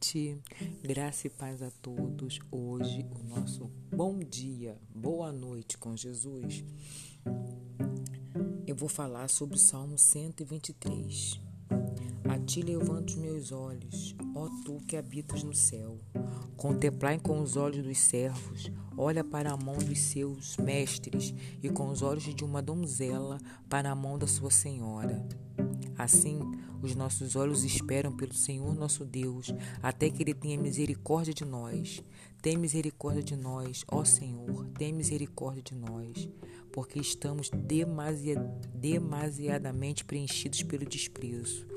noite, graça e paz a todos. Hoje, o nosso bom dia, boa noite com Jesus. Eu vou falar sobre o Salmo 123. A ti levanto os meus olhos, ó tu que habitas no céu. Contemplai com os olhos dos servos, olha para a mão dos seus mestres e com os olhos de uma donzela para a mão da sua senhora. Assim, os nossos olhos esperam pelo Senhor nosso Deus, até que Ele tenha misericórdia de nós. Tem misericórdia de nós, ó Senhor, tem misericórdia de nós, porque estamos demasiadamente preenchidos pelo desprezo.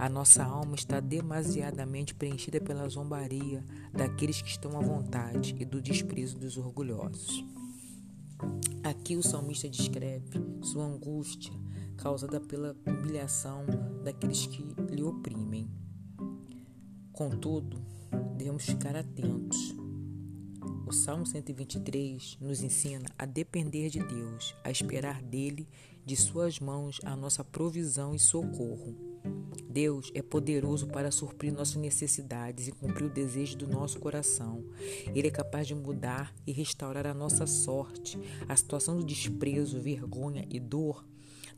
A nossa alma está demasiadamente preenchida pela zombaria daqueles que estão à vontade e do desprezo dos orgulhosos. Aqui o salmista descreve sua angústia causada pela humilhação daqueles que lhe oprimem. Contudo, devemos ficar atentos. O Salmo 123 nos ensina a depender de Deus, a esperar dele, de suas mãos, a nossa provisão e socorro. Deus é poderoso para suprir nossas necessidades e cumprir o desejo do nosso coração. Ele é capaz de mudar e restaurar a nossa sorte. A situação do desprezo, vergonha e dor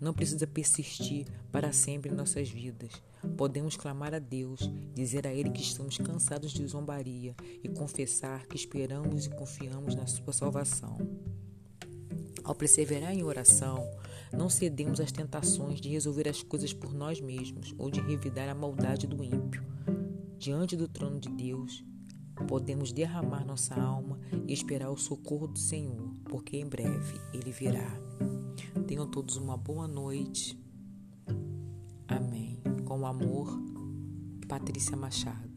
não precisa persistir para sempre em nossas vidas. Podemos clamar a Deus, dizer a Ele que estamos cansados de zombaria e confessar que esperamos e confiamos na Sua salvação. Ao perseverar em oração, não cedemos às tentações de resolver as coisas por nós mesmos ou de revidar a maldade do ímpio. Diante do trono de Deus, podemos derramar nossa alma e esperar o socorro do Senhor, porque em breve Ele virá. Todos uma boa noite. Amém. Com amor, Patrícia Machado.